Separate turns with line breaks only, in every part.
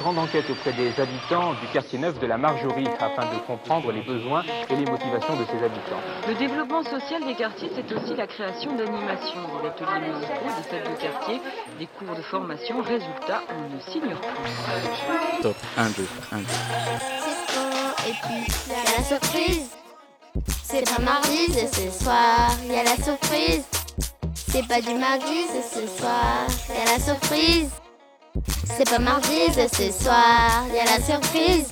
grande enquête auprès des habitants du quartier neuf de la Marjorie afin de comprendre les besoins et les motivations de ces habitants.
Le développement social des quartiers, c'est aussi la création d'animations, des ateliers musicaux, des fêtes de quartier, des cours de formation. Résultat, on ne signe plus.
Top 1, 2, 1, 2.
Et puis, il y a la surprise. C'est pas mardi, c'est ce soir. Il y a la surprise. C'est pas du mardi, c'est ce soir. Il y a la surprise. C'est pas mardi, c'est ce soir. Il y a la surprise.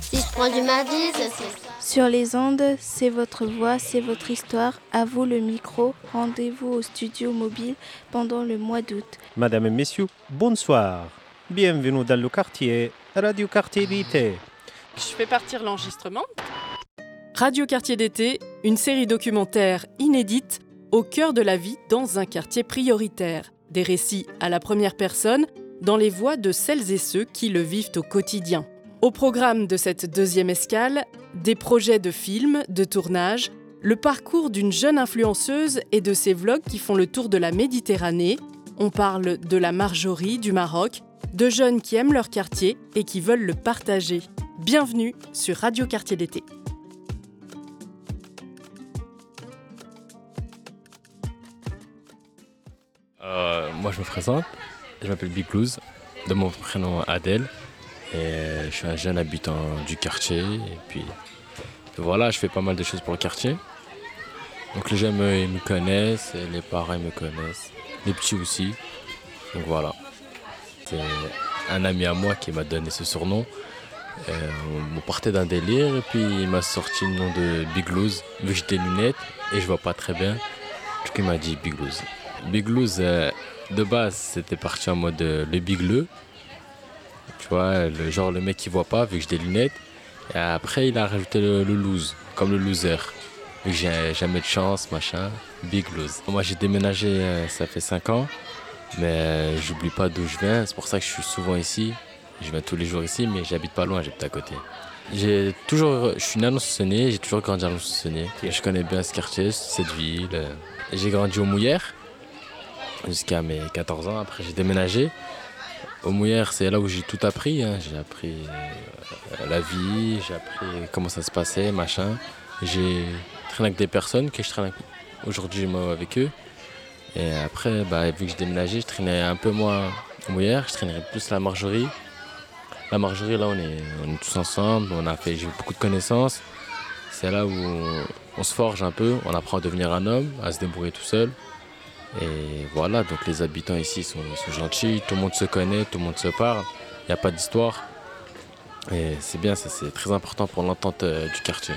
Si je prends du mardi, c'est ce soir.
Sur les ondes, c'est votre voix, c'est votre histoire. À vous le micro. Rendez-vous au studio mobile pendant le mois d'août.
Madame et messieurs, bonsoir. Bienvenue dans le quartier Radio Quartier d'été.
Je fais partir l'enregistrement. Radio Quartier d'été, une série documentaire inédite au cœur de la vie dans un quartier prioritaire. Des récits à la première personne, dans les voix de celles et ceux qui le vivent au quotidien. Au programme de cette deuxième escale, des projets de films, de tournage, le parcours d'une jeune influenceuse et de ses vlogs qui font le tour de la Méditerranée. On parle de la Marjorie du Maroc, de jeunes qui aiment leur quartier et qui veulent le partager. Bienvenue sur Radio Quartier d'été.
Euh, moi, je me présente. Je m'appelle Big Blues, de mon prénom Adèle. Et je suis un jeune habitant du quartier. Et puis, voilà, je fais pas mal de choses pour le quartier. Donc les jeunes ils me connaissent, les parents me connaissent, les petits aussi. Donc voilà. C'est un ami à moi qui m'a donné ce surnom. On partait d'un délire et puis il m'a sorti le nom de Big Loose vu que j'ai des lunettes et je vois pas très bien. Du coup il m'a dit Big Loose. Big Loose euh, de base c'était parti en mode euh, le Big Le. Tu vois, le genre le mec qui voit pas vu que j'ai des lunettes. Et après il a rajouté le, le lose, comme le loser. Vu que j'ai jamais de chance, machin. Big Lose. Moi j'ai déménagé euh, ça fait 5 ans. Mais euh, j'oublie pas d'où je viens, c'est pour ça que je suis souvent ici. Je viens tous les jours ici, mais j'habite pas loin, j'habite à côté. J'ai toujours, je suis né à j'ai toujours grandi à Lons-Saunier. Je connais bien ce quartier, cette ville. euh. J'ai grandi au Mouillère jusqu'à mes 14 ans. Après, j'ai déménagé. Au Mouillère, c'est là où j'ai tout appris. hein. J'ai appris euh, la vie, j'ai appris comment ça se passait, machin. J'ai traîné avec des personnes que je traîne aujourd'hui avec eux. Et après, bah, vu que j'ai déménagé, je traînais un peu moins au Mouillère, je traînerais plus la Marjorie. La Marjorie, là, on est, tous ensemble, on a fait, j'ai eu beaucoup de connaissances. C'est là où on se forge un peu, on apprend à devenir un homme, à se débrouiller tout seul. Et voilà, donc les habitants ici sont, gentils, tout le monde se connaît, tout le monde se parle, il n'y a pas d'histoire. Et c'est bien, ça c'est très important pour l'entente euh, du quartier.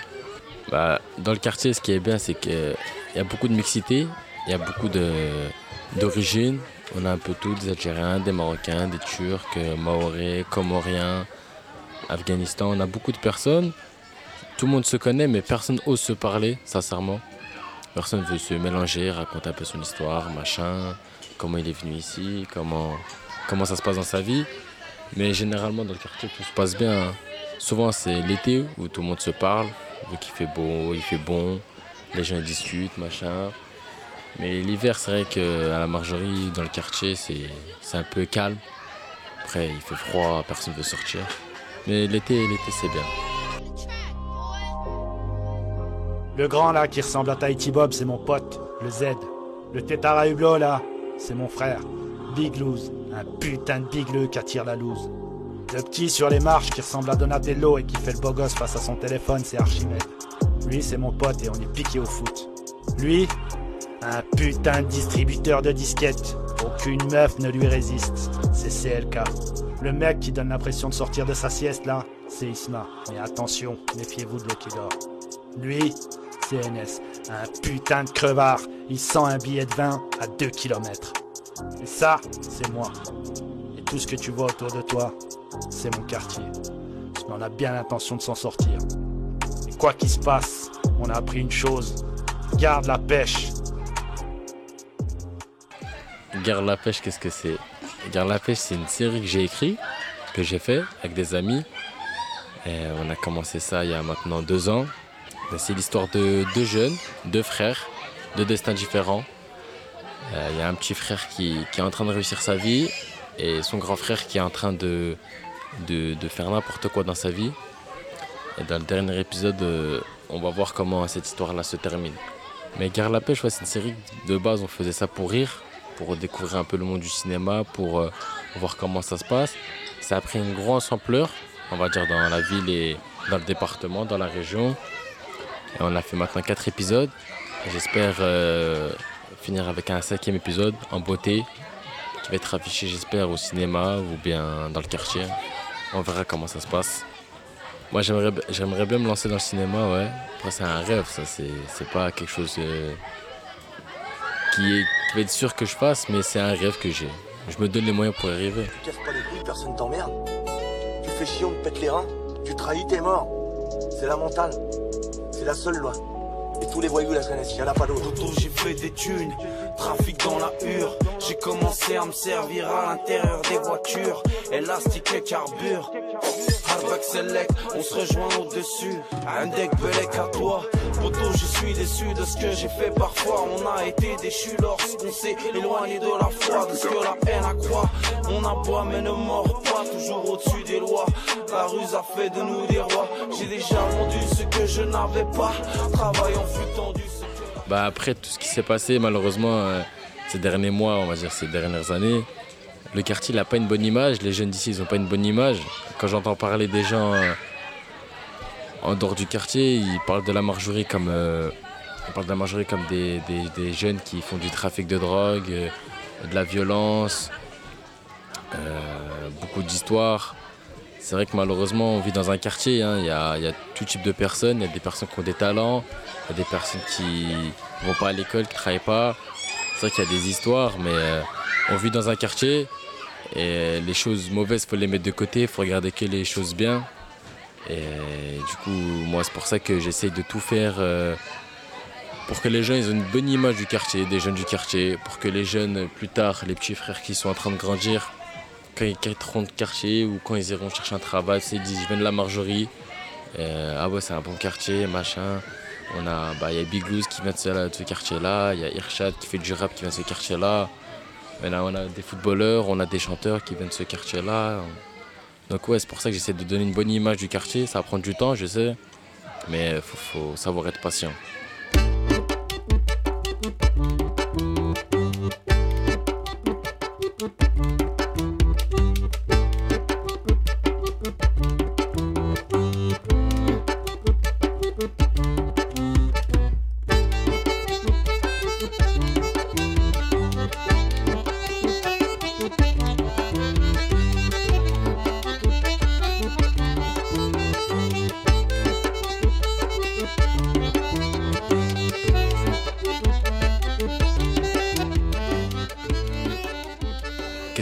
Bah, dans le quartier, ce qui est bien, c'est qu'il y a beaucoup de mixité, il y a beaucoup d'origines. On a un peu tout, des Algériens, des Marocains, des Turcs, euh, Maoris, Comoriens, Afghanistan. On a beaucoup de personnes. Tout le monde se connaît, mais personne ose se parler, sincèrement. Personne veut se mélanger, raconter un peu son histoire, machin, comment il est venu ici, comment, comment ça se passe dans sa vie. Mais généralement, dans le quartier, tout se passe bien. hein. Souvent, c'est l'été où tout le monde se parle, vu qu'il fait beau, il fait bon, les gens discutent, machin. Mais l'hiver, c'est vrai qu'à la Marjorie, dans le quartier, c'est c'est un peu calme. Après, il fait froid, personne ne veut sortir. Mais l'été, l'été, c'est bien.
Le grand là qui ressemble à Tahiti Bob, c'est mon pote, le Z. Le tétard à hublot là, c'est mon frère. Big Loose, un putain de Big Le qui attire la loose. Le petit sur les marches qui ressemble à Donatello et qui fait le beau gosse face à son téléphone, c'est Archimède. Lui, c'est mon pote et on est piqué au foot. Lui, un putain de distributeur de disquettes. Aucune meuf ne lui résiste. C'est CLK. Le mec qui donne l'impression de sortir de sa sieste là, c'est Isma. Mais attention, méfiez-vous de l'eau qui dort. Lui, Un putain de crevard. Il sent un billet de vin à 2 km. Et ça, c'est moi. Et tout ce que tu vois autour de toi, c'est mon quartier. Mais on a bien l'intention de s'en sortir. Et quoi qu'il se passe, on a appris une chose. Garde la pêche.
Garde la pêche, qu'est-ce que c'est? Garde la pêche, c'est une série que j'ai écrite, que j'ai fait avec des amis. Et on a commencé ça il y a maintenant deux ans. Et C'est l'histoire de deux jeunes, deux frères, deux destins différents. Euh, Il y a un petit frère qui, est en train de réussir sa vie et son grand frère qui est en train de faire n'importe quoi dans sa vie. Et dans le dernier épisode, euh, on va voir comment cette histoire-là se termine. Mais Gare la pêche, ouais, c'est une série de base, on faisait ça pour rire, pour découvrir un peu le monde du cinéma, pour euh, voir comment ça se passe. Ça a pris une grosse ampleur, on va dire, dans la ville et dans le département, dans la région. Et on a fait maintenant quatre épisodes. J'espère euh, finir avec un cinquième épisode en beauté qui va être affiché, j'espère, au cinéma ou bien dans le quartier. On verra comment ça se passe. Moi, j'aimerais, j'aimerais bien me lancer dans le cinéma, ouais. Après, c'est un rêve, ça. C'est, c'est pas quelque chose euh, qui, va être sûr que je fasse, mais c'est un rêve que j'ai. Je me donne les moyens pour y arriver.
Tu casses pas les couilles, personne t'emmerde. Tu fais chier, on te pète les reins. Tu trahis, t'es mort. C'est la mentale. C'est la seule loi. Et tous les voyous la connaissent, y'en a pas d'autre.
Toto, j'ai fait des thunes, trafic dans la hure. J'ai commencé à me servir à l'intérieur des voitures. Élastique et carbure. On se rejoint au-dessus. Un deck belek à toi. Poto, je suis déçu de ce que j'ai fait parfois. On a été déchus lorsqu'on s'est éloigné de la foi, de ce que la haine accroît. On aboie mais ne mord pas, toujours au-dessus des lois. La ruse a fait de nous des rois. J'ai déjà vendu ce que je n'avais pas. Travail en flux tendu.
Bah après tout ce qui s'est passé malheureusement euh, ces derniers mois, on va dire ces dernières années, le quartier n'a pas une bonne image, les jeunes d'ici ils n'ont pas une bonne image. Quand j'entends parler des gens euh, en dehors du quartier, ils parlent de la marjorie comme euh, de la marjorie comme des, des- des jeunes qui font du trafic de drogue, euh, de la violence, beaucoup d'histoires. C'est vrai que malheureusement on vit dans un quartier, hein, il y, a, y a tout type de personnes, il y a des personnes qui ont des talents, il y a des personnes qui vont pas à l'école, qui travaillent pas. C'est vrai qu'il y a des histoires, mais on vit dans un quartier et les choses mauvaises, faut les mettre de côté, faut regarder que les choses bien. Et du coup, moi, c'est pour ça que j'essaye de tout faire euh, pour que les gens ils aient une bonne image du quartier, des jeunes du quartier, pour que les jeunes, plus tard, les petits frères qui sont en train de grandir, quand ils quitteront le quartier ou quand ils iront chercher un travail, ils disent je viens de la Marjorie. Euh, ah ouais, c'est un bon quartier, machin. On a, bah, il y a Big Loose qui vient de ce, de ce quartier-là, il y a Irshad qui fait du rap qui vient de ce quartier-là. Maintenant, on a des footballeurs, on a des chanteurs qui viennent de ce quartier-là. Donc ouais, c'est pour ça que j'essaie de donner une bonne image du quartier. Ça va prendre du temps, je sais, mais il faut, faut savoir être patient.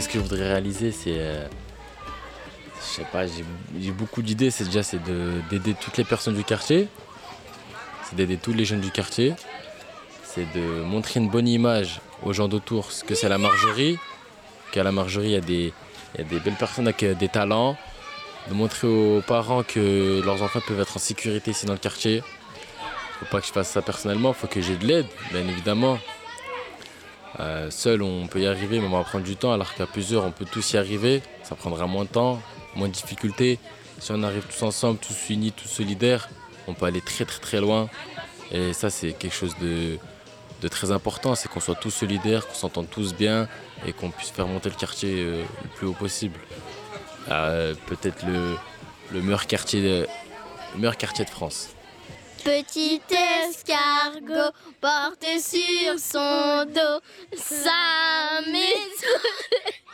Qu'est-ce que je voudrais réaliser C'est. euh, je sais pas, j'ai beaucoup d'idées. C'est déjà d'aider toutes les personnes du quartier. C'est d'aider tous les jeunes du quartier. C'est de montrer une bonne image aux gens d'autour, ce que c'est la margerie. Qu'à la margerie, il y, a des- il y a des belles personnes avec euh, des talents. De montrer aux parents que leurs enfants peuvent être en sécurité ici dans le quartier. Faut pas que je fasse ça personnellement, faut que j'ai de l'aide, bien évidemment. Euh, seul, on peut y arriver, mais on va prendre du temps, alors qu'à plusieurs, on peut tous y arriver. Ça prendra moins de temps, moins de difficultés. Si on arrive tous ensemble, tous unis, tous solidaires, on peut aller très très très loin. Et ça, c'est quelque chose de, très important, c'est qu'on soit tous solidaires, qu'on s'entende tous bien et qu'on puisse faire monter le quartier euh, le plus haut possible. Euh, Peut-être le, le meilleur quartier de France.
Petit escargot porte sur son dos sa maison.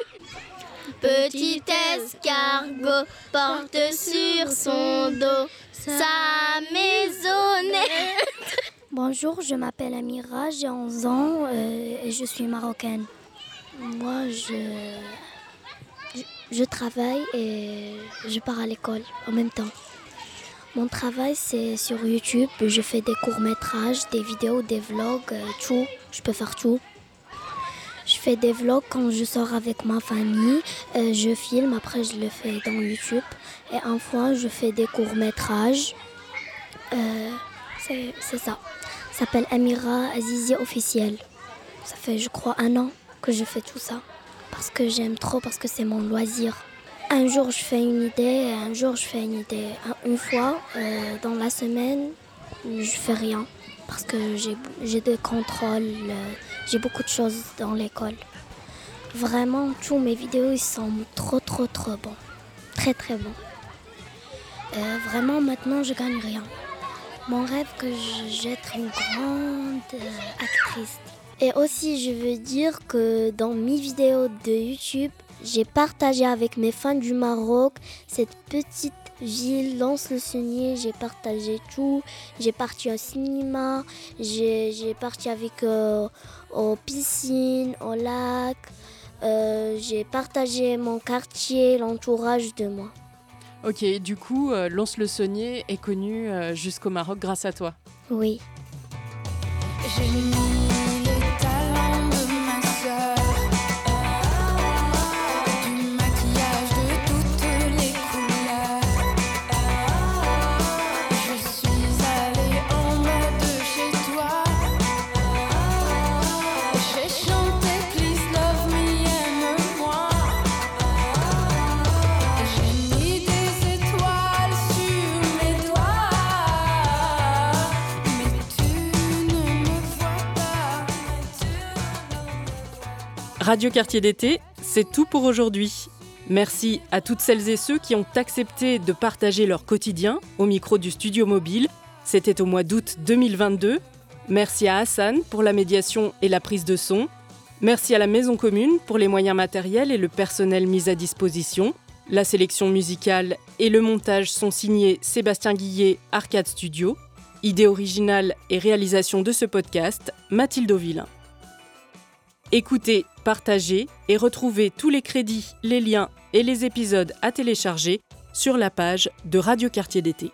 Petit escargot porte sur son dos sa maisonnette.
Bonjour, je m'appelle Amira, j'ai 11 ans euh, et je suis marocaine. Moi, je, je, je travaille et je pars à l'école en même temps. Mon travail, c'est sur YouTube. Je fais des courts-métrages, des vidéos, des vlogs, euh, tout. Je peux faire tout. Je fais des vlogs quand je sors avec ma famille. euh, je filme, après je le fais dans YouTube. Et un fois, je fais des courts-métrages. Euh, c'est ça. Ça s'appelle Amira Azizi officiel. Ça fait, je crois, un an que je fais tout ça. Parce que j'aime trop, parce que c'est mon loisir. Un jour je fais une idée, un jour je fais une idée. Une fois, euh, dans la semaine, je fais rien parce que j'ai des contrôles, euh, j'ai beaucoup de choses dans l'école. Vraiment, tous mes vidéos ils sont trop trop trop bons. Très très bons. Euh, vraiment, maintenant je gagne rien. Mon rêve que j'être une grande actrice. Et aussi, je veux dire que dans mes vidéos de YouTube, j'ai partagé avec mes fans du Maroc cette petite ville, Lance-le-Saunier. J'ai partagé tout. J'ai parti au cinéma. J'ai parti avec euh, aux piscines, au lac. Euh, j'ai partagé mon quartier, l'entourage de moi.
Ok, du coup, euh, Lance-le-Saunier est connu jusqu'au Maroc grâce à toi.
Oui.
Radio Quartier d'été, c'est tout pour aujourd'hui. Merci à toutes celles et ceux qui ont accepté de partager leur quotidien au micro du studio mobile. C'était au mois d'août 2022. Merci à Hassan pour la médiation et la prise de son. Merci à la Maison Commune pour les moyens matériels et le personnel mis à disposition. La sélection musicale et le montage sont signés Sébastien Guillet, Arcade Studio. Idée originale et réalisation de ce podcast, Mathilde Villain. Écoutez, partagez et retrouvez tous les crédits, les liens et les épisodes à télécharger sur la page de Radio Quartier d'été.